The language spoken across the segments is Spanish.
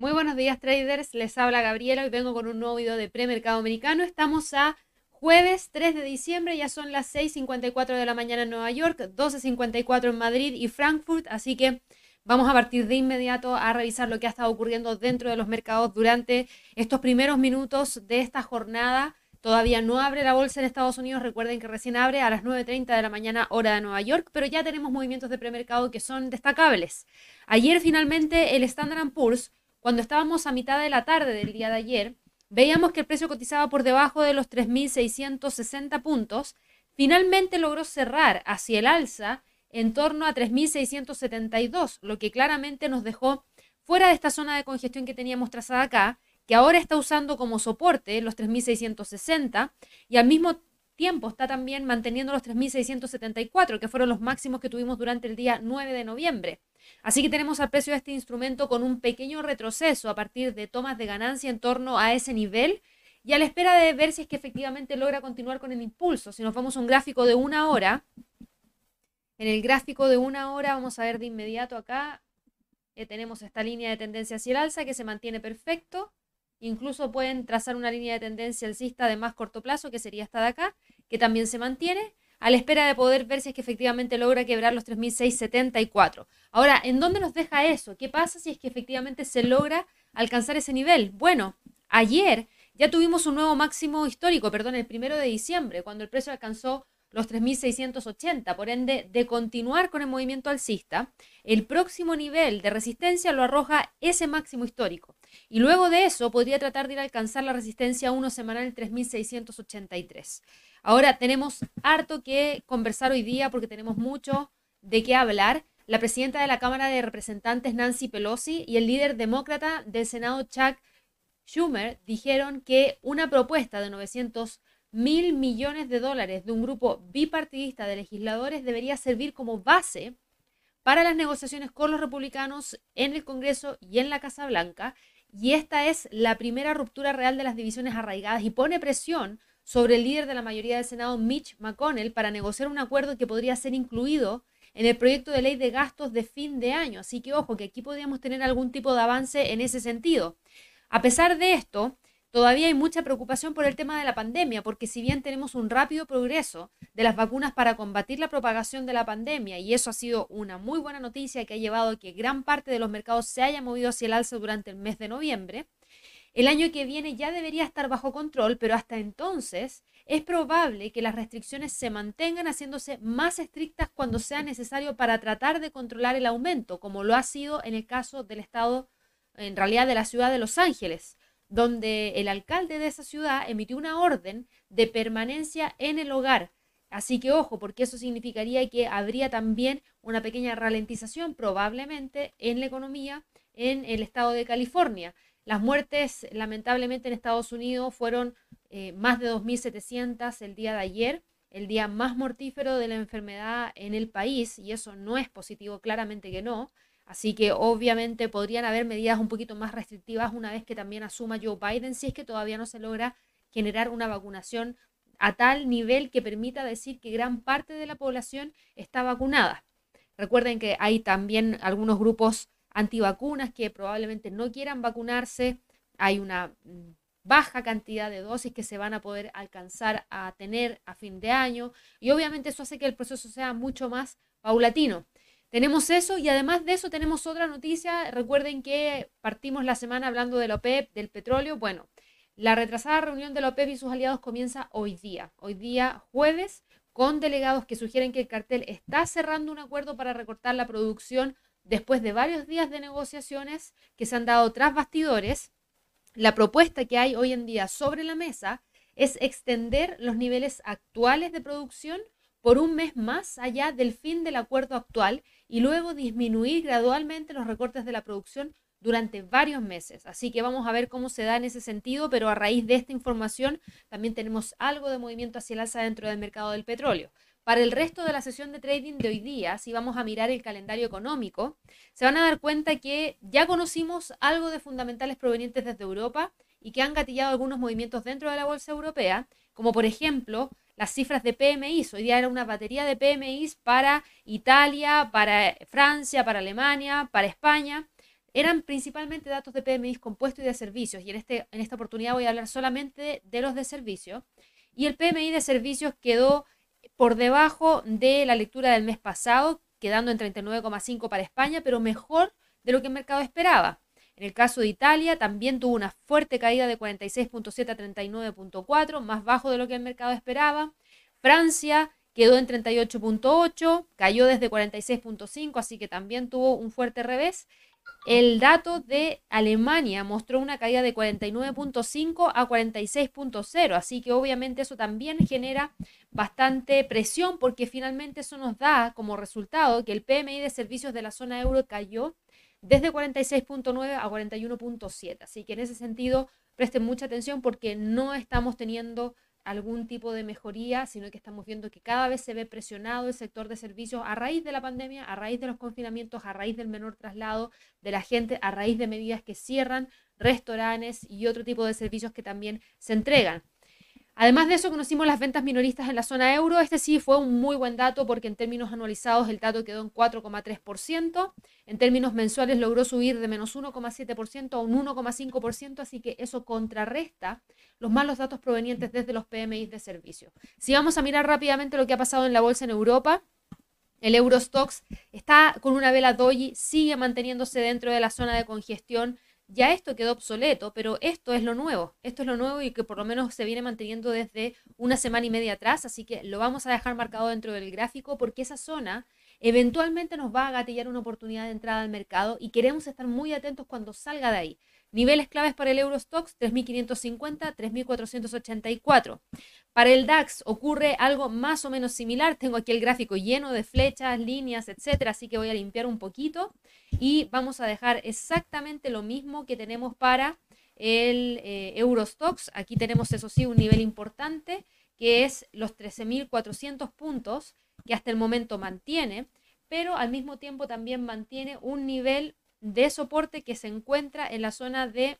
Muy buenos días traders, les habla Gabriela, hoy vengo con un nuevo video de premercado americano. Estamos a jueves 3 de diciembre, ya son las 6.54 de la mañana en Nueva York, 12.54 en Madrid y Frankfurt, así que vamos a partir de inmediato a revisar lo que ha estado ocurriendo dentro de los mercados durante estos primeros minutos de esta jornada. Todavía no abre la bolsa en Estados Unidos, recuerden que recién abre a las 9.30 de la mañana hora de Nueva York, pero ya tenemos movimientos de premercado que son destacables. Ayer finalmente el Standard Poor's cuando estábamos a mitad de la tarde del día de ayer, veíamos que el precio cotizaba por debajo de los 3.660 puntos. Finalmente logró cerrar hacia el alza en torno a 3.672, lo que claramente nos dejó fuera de esta zona de congestión que teníamos trazada acá, que ahora está usando como soporte los 3.660 y al mismo tiempo está también manteniendo los 3.674, que fueron los máximos que tuvimos durante el día 9 de noviembre. Así que tenemos al precio de este instrumento con un pequeño retroceso a partir de tomas de ganancia en torno a ese nivel y a la espera de ver si es que efectivamente logra continuar con el impulso. Si nos vamos a un gráfico de una hora, en el gráfico de una hora vamos a ver de inmediato acá, eh, tenemos esta línea de tendencia hacia el alza que se mantiene perfecto. Incluso pueden trazar una línea de tendencia alcista de más corto plazo, que sería esta de acá, que también se mantiene a la espera de poder ver si es que efectivamente logra quebrar los 3.674. Ahora, ¿en dónde nos deja eso? ¿Qué pasa si es que efectivamente se logra alcanzar ese nivel? Bueno, ayer ya tuvimos un nuevo máximo histórico, perdón, el primero de diciembre, cuando el precio alcanzó los 3.680. Por ende, de continuar con el movimiento alcista, el próximo nivel de resistencia lo arroja ese máximo histórico. Y luego de eso podría tratar de ir a alcanzar la resistencia 1 semanal en 3.683. Ahora tenemos harto que conversar hoy día porque tenemos mucho de qué hablar. La presidenta de la Cámara de Representantes, Nancy Pelosi, y el líder demócrata del Senado, Chuck Schumer, dijeron que una propuesta de 900 mil millones de dólares de un grupo bipartidista de legisladores debería servir como base para las negociaciones con los republicanos en el Congreso y en la Casa Blanca. Y esta es la primera ruptura real de las divisiones arraigadas y pone presión sobre el líder de la mayoría del Senado, Mitch McConnell, para negociar un acuerdo que podría ser incluido en el proyecto de ley de gastos de fin de año. Así que ojo, que aquí podríamos tener algún tipo de avance en ese sentido. A pesar de esto, todavía hay mucha preocupación por el tema de la pandemia, porque si bien tenemos un rápido progreso de las vacunas para combatir la propagación de la pandemia, y eso ha sido una muy buena noticia que ha llevado a que gran parte de los mercados se haya movido hacia el alza durante el mes de noviembre, el año que viene ya debería estar bajo control, pero hasta entonces es probable que las restricciones se mantengan haciéndose más estrictas cuando sea necesario para tratar de controlar el aumento, como lo ha sido en el caso del estado, en realidad de la ciudad de Los Ángeles, donde el alcalde de esa ciudad emitió una orden de permanencia en el hogar. Así que ojo, porque eso significaría que habría también una pequeña ralentización probablemente en la economía en el estado de California. Las muertes, lamentablemente, en Estados Unidos fueron eh, más de 2.700 el día de ayer, el día más mortífero de la enfermedad en el país, y eso no es positivo, claramente que no. Así que obviamente podrían haber medidas un poquito más restrictivas una vez que también asuma Joe Biden, si es que todavía no se logra generar una vacunación a tal nivel que permita decir que gran parte de la población está vacunada. Recuerden que hay también algunos grupos antivacunas que probablemente no quieran vacunarse. Hay una mm, baja cantidad de dosis que se van a poder alcanzar a tener a fin de año y obviamente eso hace que el proceso sea mucho más paulatino. Tenemos eso y además de eso tenemos otra noticia. Recuerden que partimos la semana hablando de la OPEP, del petróleo. Bueno, la retrasada reunión de la OPEP y sus aliados comienza hoy día, hoy día jueves, con delegados que sugieren que el cartel está cerrando un acuerdo para recortar la producción después de varios días de negociaciones que se han dado tras bastidores, la propuesta que hay hoy en día sobre la mesa es extender los niveles actuales de producción por un mes más allá del fin del acuerdo actual y luego disminuir gradualmente los recortes de la producción durante varios meses. Así que vamos a ver cómo se da en ese sentido, pero a raíz de esta información también tenemos algo de movimiento hacia el alza dentro del mercado del petróleo. Para el resto de la sesión de trading de hoy día, si vamos a mirar el calendario económico, se van a dar cuenta que ya conocimos algo de fundamentales provenientes desde Europa y que han gatillado algunos movimientos dentro de la bolsa europea, como por ejemplo las cifras de PMI. Hoy día era una batería de PMI para Italia, para Francia, para Alemania, para España. eran principalmente datos de PMI compuestos y de servicios, y en, este, en esta oportunidad voy a hablar solamente de, los de servicios. Y el PMI de servicios quedó por debajo de la lectura del mes pasado, quedando en 39,5 para España, pero mejor de lo que el mercado esperaba. En el caso de Italia, también tuvo una fuerte caída de 46.7 a 39.4, más bajo de lo que el mercado esperaba. Francia quedó en 38.8, cayó desde 46.5, así que también tuvo un fuerte revés. El dato de Alemania mostró una caída de 49.5 a 46.0, así que obviamente eso también genera bastante presión porque finalmente eso nos da como resultado que el PMI de servicios de la zona euro cayó desde 46.9 a 41.7. Así que en ese sentido presten mucha atención porque no estamos teniendo algún tipo de mejoría, sino que estamos viendo que cada vez se ve presionado el sector de servicios a raíz de la pandemia, a raíz de los confinamientos, a raíz del menor traslado de la gente, a raíz de medidas que cierran restaurantes y otro tipo de servicios que también se entregan. Además de eso, conocimos las ventas minoristas en la zona euro. Este sí fue un muy buen dato porque en términos anualizados el dato quedó en 4,3%. En términos mensuales logró subir de menos 1,7% a un 1,5%, así que eso contrarresta los malos datos provenientes desde los PMI de servicio. Si vamos a mirar rápidamente lo que ha pasado en la bolsa en Europa, el Eurostox está con una vela doji, sigue manteniéndose dentro de la zona de congestión ya esto quedó obsoleto, pero esto es lo nuevo. Esto es lo nuevo y que por lo menos se viene manteniendo desde una semana y media atrás, así que lo vamos a dejar marcado dentro del gráfico porque esa zona eventualmente nos va a gatillar una oportunidad de entrada al mercado y queremos estar muy atentos cuando salga de ahí. Niveles claves para el Eurostox 3550, 3484. Para el DAX ocurre algo más o menos similar. Tengo aquí el gráfico lleno de flechas, líneas, etcétera, así que voy a limpiar un poquito y vamos a dejar exactamente lo mismo que tenemos para el eh, Eurostox. Aquí tenemos, eso sí, un nivel importante que es los 13.400 puntos que hasta el momento mantiene, pero al mismo tiempo también mantiene un nivel de soporte que se encuentra en la zona de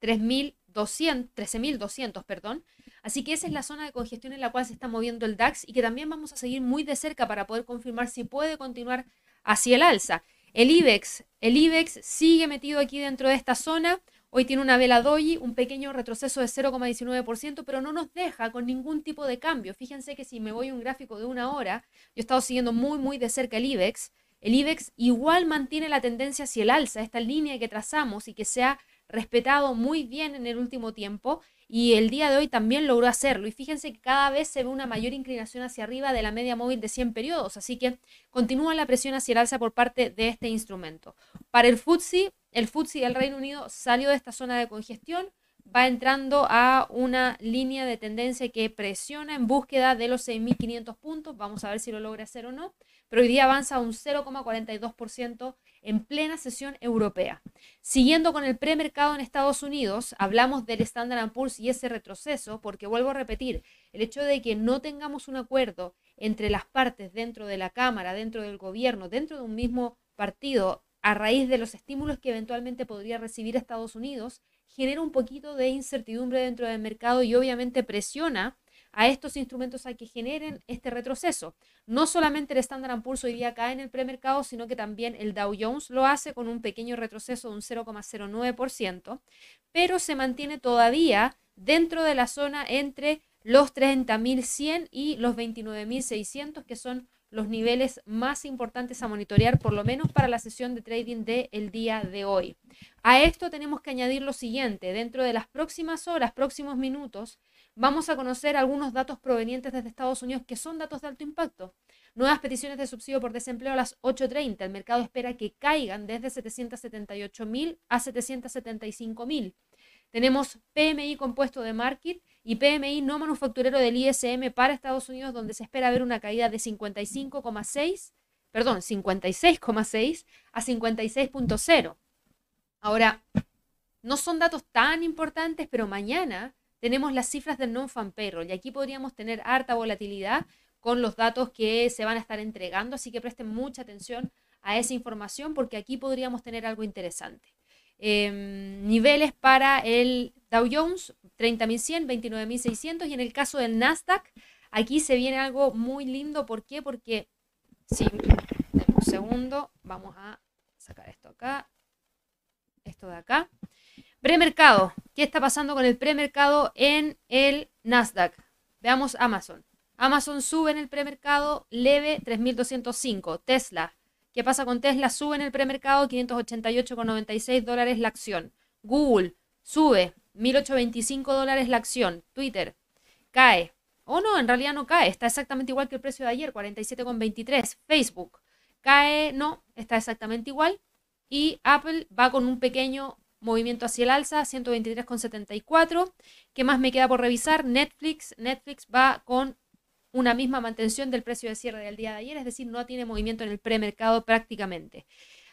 13.200, perdón. Así que esa es la zona de congestión en la cual se está moviendo el DAX y que también vamos a seguir muy de cerca para poder confirmar si puede continuar hacia el alza. El IBEX, el IBEX sigue metido aquí dentro de esta zona. Hoy tiene una vela doji, un pequeño retroceso de 0,19%, pero no nos deja con ningún tipo de cambio. Fíjense que si me voy a un gráfico de una hora, yo he estado siguiendo muy, muy de cerca el IBEX el IBEX igual mantiene la tendencia hacia el alza, esta línea que trazamos y que se ha respetado muy bien en el último tiempo y el día de hoy también logró hacerlo. Y fíjense que cada vez se ve una mayor inclinación hacia arriba de la media móvil de 100 periodos, así que continúa la presión hacia el alza por parte de este instrumento. Para el FTSE, el FTSE del Reino Unido salió de esta zona de congestión, va entrando a una línea de tendencia que presiona en búsqueda de los 6.500 puntos. Vamos a ver si lo logra hacer o no pero hoy día avanza un 0,42% en plena sesión europea. Siguiendo con el premercado en Estados Unidos, hablamos del Standard Poor's y ese retroceso, porque vuelvo a repetir, el hecho de que no tengamos un acuerdo entre las partes dentro de la Cámara, dentro del gobierno, dentro de un mismo partido, a raíz de los estímulos que eventualmente podría recibir Estados Unidos, genera un poquito de incertidumbre dentro del mercado y obviamente presiona a estos instrumentos a que generen este retroceso. No solamente el Standard Poor's hoy día cae en el premercado, sino que también el Dow Jones lo hace con un pequeño retroceso de un 0,09%, pero se mantiene todavía dentro de la zona entre los 30.100 y los 29.600, que son los niveles más importantes a monitorear, por lo menos para la sesión de trading del día de hoy. A esto tenemos que añadir lo siguiente, dentro de las próximas horas, próximos minutos, vamos a conocer algunos datos provenientes desde Estados Unidos que son datos de alto impacto. Nuevas peticiones de subsidio por desempleo a las 8.30. El mercado espera que caigan desde 778.000 a 775.000. Tenemos PMI compuesto de market y PMI no manufacturero del ISM para Estados Unidos, donde se espera ver una caída de 55,6, perdón, 56,6 a 56,0. Ahora, no son datos tan importantes, pero mañana tenemos las cifras del non-fan payroll y aquí podríamos tener harta volatilidad con los datos que se van a estar entregando, así que presten mucha atención a esa información porque aquí podríamos tener algo interesante. Em, niveles para el Dow Jones, 30.100, 29.600 y en el caso del Nasdaq, aquí se viene algo muy lindo. ¿Por qué? Porque, si, un segundo, vamos a sacar esto acá. esto de acá. Premercado. ¿Qué está pasando con el premercado en el Nasdaq? Veamos Amazon. Amazon sube en el premercado leve 3.205. Tesla. ¿Qué pasa con Tesla? Sube en el premercado 588,96 dólares la acción. Google sube 1.825 dólares la acción. Twitter cae. O no, en realidad no cae. Está exactamente igual que el precio de ayer, 47,23. Facebook cae, no, está exactamente igual. Y Apple va con un pequeño movimiento hacia el alza, 123,74. ¿Qué más me queda por revisar? Netflix. Netflix va con una misma mantención del precio de cierre del día de ayer, es decir, no tiene movimiento en el premercado prácticamente.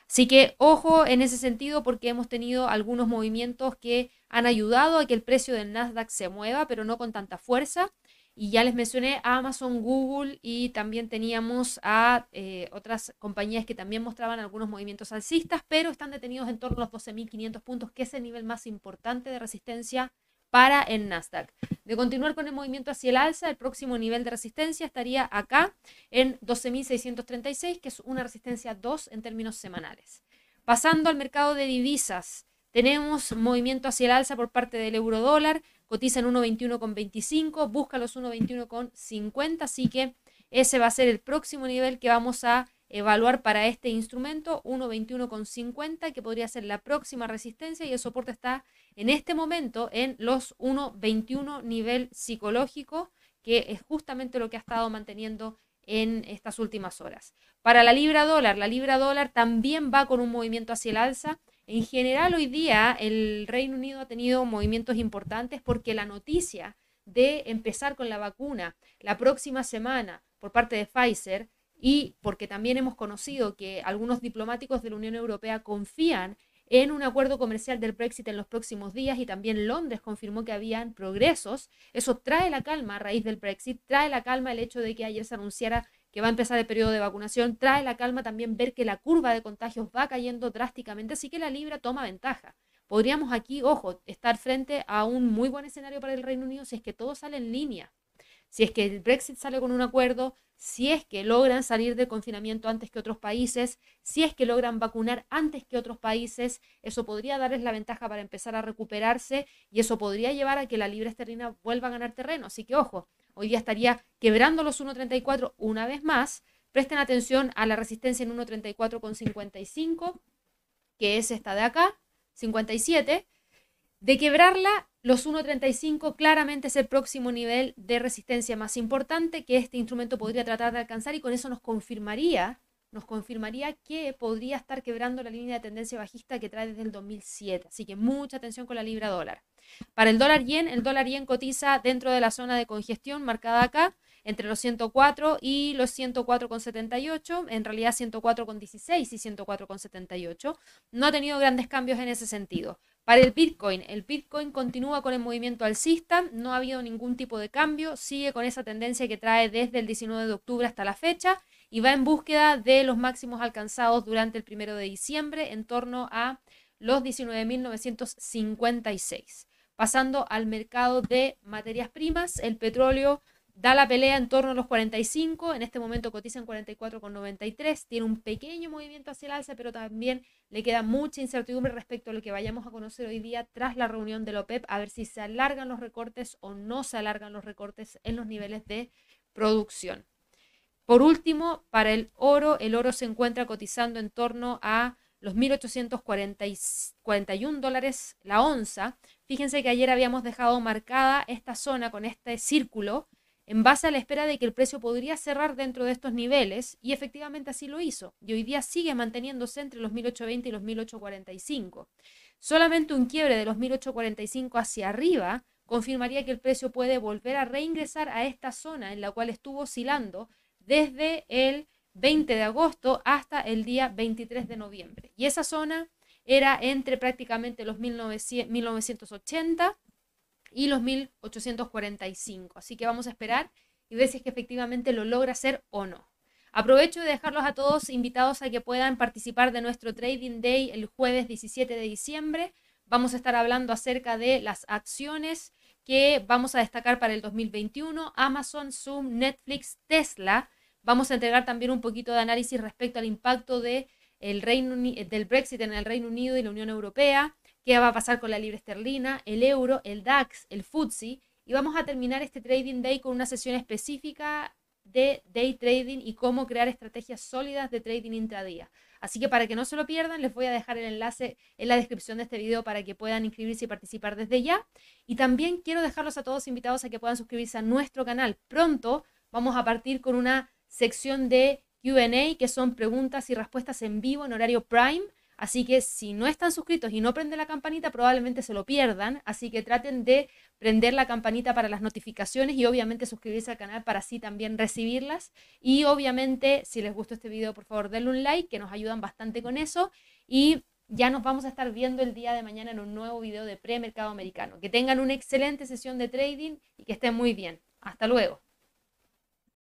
Así que ojo en ese sentido porque hemos tenido algunos movimientos que han ayudado a que el precio del Nasdaq se mueva, pero no con tanta fuerza. Y ya les mencioné a Amazon, Google y también teníamos a eh, otras compañías que también mostraban algunos movimientos alcistas, pero están detenidos en torno a los 12.500 puntos, que es el nivel más importante de resistencia para el Nasdaq. De continuar con el movimiento hacia el alza, el próximo nivel de resistencia estaría acá en 12.636, que es una resistencia 2 en términos semanales. Pasando al mercado de divisas, tenemos movimiento hacia el alza por parte del euro dólar, cotiza en 1.21,25, busca los 1.21,50, así que ese va a ser el próximo nivel que vamos a evaluar para este instrumento, 1.21,50, que podría ser la próxima resistencia y el soporte está en este momento en los 1.21 nivel psicológico, que es justamente lo que ha estado manteniendo en estas últimas horas. Para la libra dólar, la libra dólar también va con un movimiento hacia el alza. En general, hoy día el Reino Unido ha tenido movimientos importantes porque la noticia de empezar con la vacuna la próxima semana por parte de Pfizer y porque también hemos conocido que algunos diplomáticos de la Unión Europea confían en un acuerdo comercial del Brexit en los próximos días y también Londres confirmó que habían progresos. Eso trae la calma a raíz del Brexit, trae la calma el hecho de que ayer se anunciara que va a empezar el periodo de vacunación, trae la calma también ver que la curva de contagios va cayendo drásticamente, así que la libra toma ventaja. Podríamos aquí, ojo, estar frente a un muy buen escenario para el Reino Unido si es que todo sale en línea si es que el Brexit sale con un acuerdo, si es que logran salir del confinamiento antes que otros países, si es que logran vacunar antes que otros países, eso podría darles la ventaja para empezar a recuperarse y eso podría llevar a que la libra esterlina vuelva a ganar terreno. Así que ojo, hoy día estaría quebrando los 1.34 una vez más. Presten atención a la resistencia en 1.34,55, que es esta de acá, 57. De quebrarla, los 1.35 claramente es el próximo nivel de resistencia más importante que este instrumento podría tratar de alcanzar y con eso nos confirmaría, nos confirmaría que podría estar quebrando la línea de tendencia bajista que trae desde el 2007. Así que mucha atención con la libra dólar. Para el dólar yen, el dólar yen cotiza dentro de la zona de congestión marcada acá entre los 104 y los 104,78, en realidad 104,16 y 104,78. No ha tenido grandes cambios en ese sentido. Para el Bitcoin, el Bitcoin continúa con el movimiento alcista, no ha habido ningún tipo de cambio, sigue con esa tendencia que trae desde el 19 de octubre hasta la fecha y va en búsqueda de los máximos alcanzados durante el primero de diciembre en torno a los 19.956. Pasando al mercado de materias primas, el petróleo da la pelea en torno a los 45, en este momento cotiza en 44,93, tiene un pequeño movimiento hacia el alza, pero también le queda mucha incertidumbre respecto a lo que vayamos a conocer hoy día tras la reunión de la OPEP, a ver si se alargan los recortes o no se alargan los recortes en los niveles de producción. Por último, para el oro, el oro se encuentra cotizando en torno a los 1.841 dólares la onza. Fíjense que ayer habíamos dejado marcada esta zona con este círculo en base a la espera de que el precio podría cerrar dentro de estos niveles y efectivamente así lo hizo. Y hoy día sigue manteniéndose entre los 1820 y los 1845. Solamente un quiebre de los 1845 hacia arriba confirmaría que el precio puede volver a reingresar a esta zona en la cual estuvo oscilando desde el 20 de agosto hasta el día 23 de noviembre. Y esa zona era entre prácticamente los 1980 y los 1845. Así que vamos a esperar y ver si es que efectivamente lo logra hacer o no. Aprovecho de dejarlos a todos invitados a que puedan participar de nuestro Trading Day el jueves 17 de diciembre. Vamos a estar hablando acerca de las acciones que vamos a destacar para el 2021, Amazon, Zoom, Netflix, Tesla. Vamos a entregar también un poquito de análisis respecto al impacto de el Reino del Brexit en el Reino Unido y la Unión Europea, qué va a pasar con la libra esterlina, el euro, el DAX, el FTSE. Y vamos a terminar este Trading Day con una sesión específica de day trading y cómo crear estrategias sólidas de trading intradía. Así que para que no se lo pierdan, les voy a dejar el enlace en la descripción de este video para que puedan inscribirse y participar desde ya. Y también quiero dejarlos a todos invitados a que puedan suscribirse a nuestro canal. Pronto vamos a partir con una sección de QA, que son preguntas y respuestas en vivo en horario prime. Así que si no están suscritos y no prenden la campanita, probablemente se lo pierdan. Así que traten de prender la campanita para las notificaciones y obviamente suscribirse al canal para así también recibirlas. Y obviamente, si les gustó este video, por favor denle un like, que nos ayudan bastante con eso. Y ya nos vamos a estar viendo el día de mañana en un nuevo video de premercado americano. Que tengan una excelente sesión de trading y que estén muy bien. Hasta luego.